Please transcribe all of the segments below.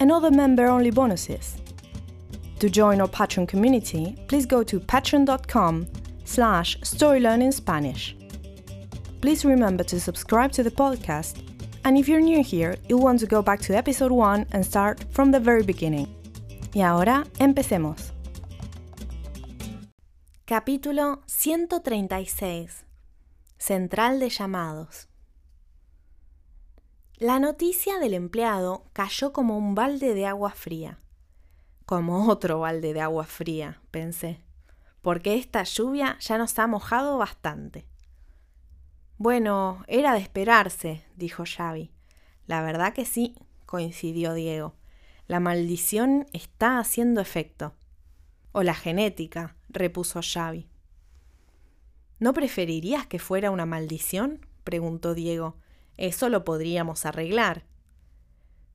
and other member-only bonuses. To join our Patreon community, please go to patreon.com slash storylearningspanish. Please remember to subscribe to the podcast, and if you're new here, you'll want to go back to episode 1 and start from the very beginning. Y ahora, empecemos. Capítulo 136. Central de llamados. La noticia del empleado cayó como un balde de agua fría. Como otro balde de agua fría, pensé, porque esta lluvia ya nos ha mojado bastante. Bueno, era de esperarse, dijo Xavi. La verdad que sí, coincidió Diego. La maldición está haciendo efecto. O la genética, repuso Xavi. ¿No preferirías que fuera una maldición? preguntó Diego eso lo podríamos arreglar.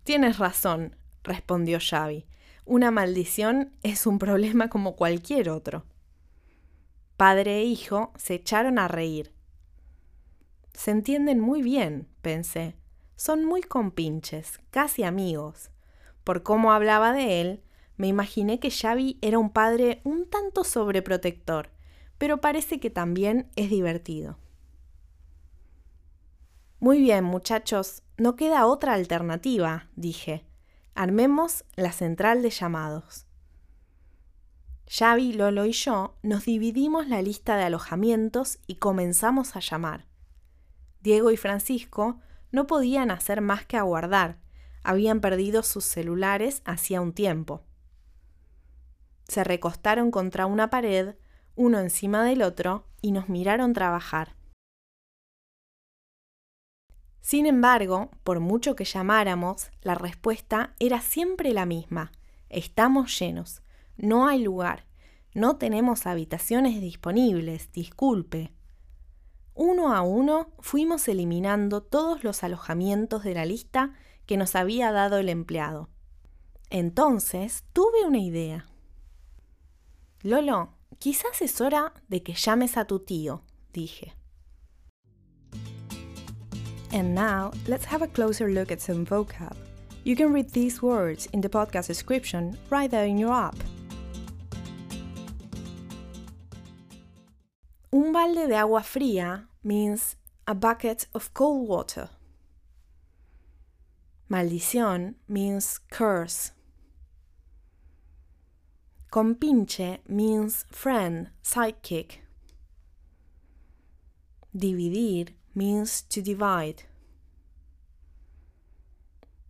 Tienes razón, respondió Xavi. Una maldición es un problema como cualquier otro. Padre e hijo se echaron a reír. Se entienden muy bien, pensé. Son muy compinches, casi amigos. Por cómo hablaba de él, me imaginé que Xavi era un padre un tanto sobreprotector, pero parece que también es divertido. Muy bien, muchachos, no queda otra alternativa, dije. Armemos la central de llamados. Xavi, Lolo y yo nos dividimos la lista de alojamientos y comenzamos a llamar. Diego y Francisco no podían hacer más que aguardar, habían perdido sus celulares hacía un tiempo. Se recostaron contra una pared, uno encima del otro, y nos miraron trabajar. Sin embargo, por mucho que llamáramos, la respuesta era siempre la misma. Estamos llenos. No hay lugar. No tenemos habitaciones disponibles. Disculpe. Uno a uno fuimos eliminando todos los alojamientos de la lista que nos había dado el empleado. Entonces tuve una idea. Lolo, quizás es hora de que llames a tu tío, dije. And now, let's have a closer look at some vocab. You can read these words in the podcast description right there in your app. Un balde de agua fría means a bucket of cold water. Maldición means curse. Compinche means friend, sidekick. Dividir means to divide.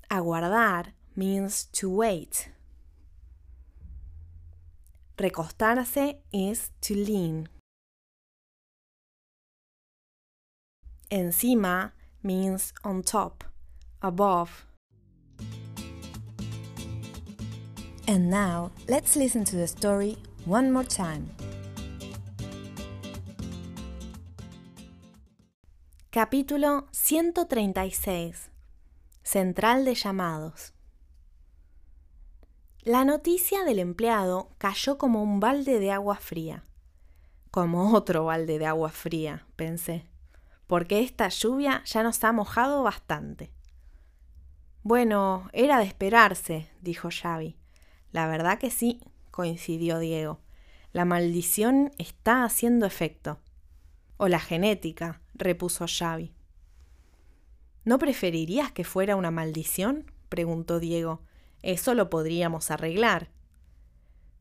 Aguardar means to wait. Recostarse is to lean. Encima means on top, above. And now, let's listen to the story one more time. Capítulo 136. Central de llamados. La noticia del empleado cayó como un balde de agua fría. Como otro balde de agua fría, pensé, porque esta lluvia ya nos ha mojado bastante. Bueno, era de esperarse, dijo Xavi. La verdad que sí, coincidió Diego. La maldición está haciendo efecto. O la genética, repuso Xavi. ¿No preferirías que fuera una maldición? preguntó Diego. Eso lo podríamos arreglar.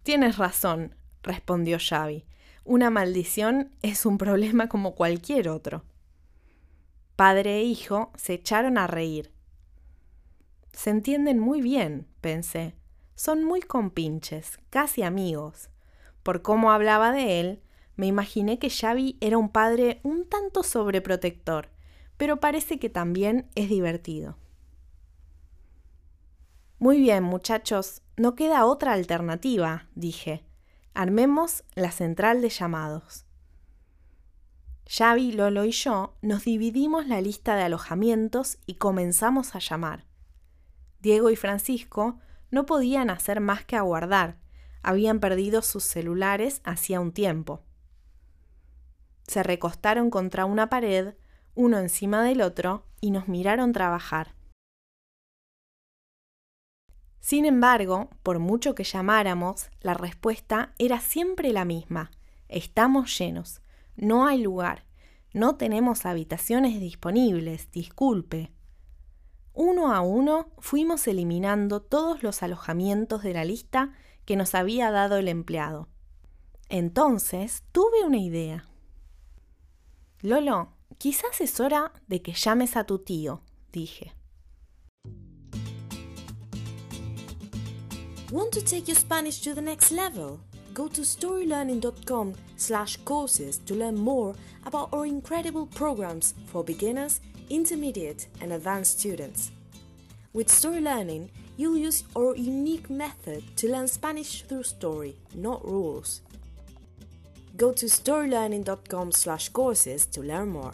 Tienes razón, respondió Xavi. Una maldición es un problema como cualquier otro. Padre e hijo se echaron a reír. Se entienden muy bien, pensé. Son muy compinches, casi amigos. Por cómo hablaba de él, me imaginé que Xavi era un padre un tanto sobreprotector, pero parece que también es divertido. Muy bien, muchachos, no queda otra alternativa, dije. Armemos la central de llamados. Xavi, Lolo y yo nos dividimos la lista de alojamientos y comenzamos a llamar. Diego y Francisco no podían hacer más que aguardar, habían perdido sus celulares hacía un tiempo. Se recostaron contra una pared, uno encima del otro, y nos miraron trabajar. Sin embargo, por mucho que llamáramos, la respuesta era siempre la misma. Estamos llenos. No hay lugar. No tenemos habitaciones disponibles. Disculpe. Uno a uno fuimos eliminando todos los alojamientos de la lista que nos había dado el empleado. Entonces tuve una idea. Lolo, quizás es hora de que llames a tu tío, dije. Want to take your Spanish to the next level? Go to storylearning.com slash courses to learn more about our incredible programs for beginners, intermediate and advanced students. With Story Learning, you'll use our unique method to learn Spanish through story, not rules. Go to storylearning.com slash courses to learn more.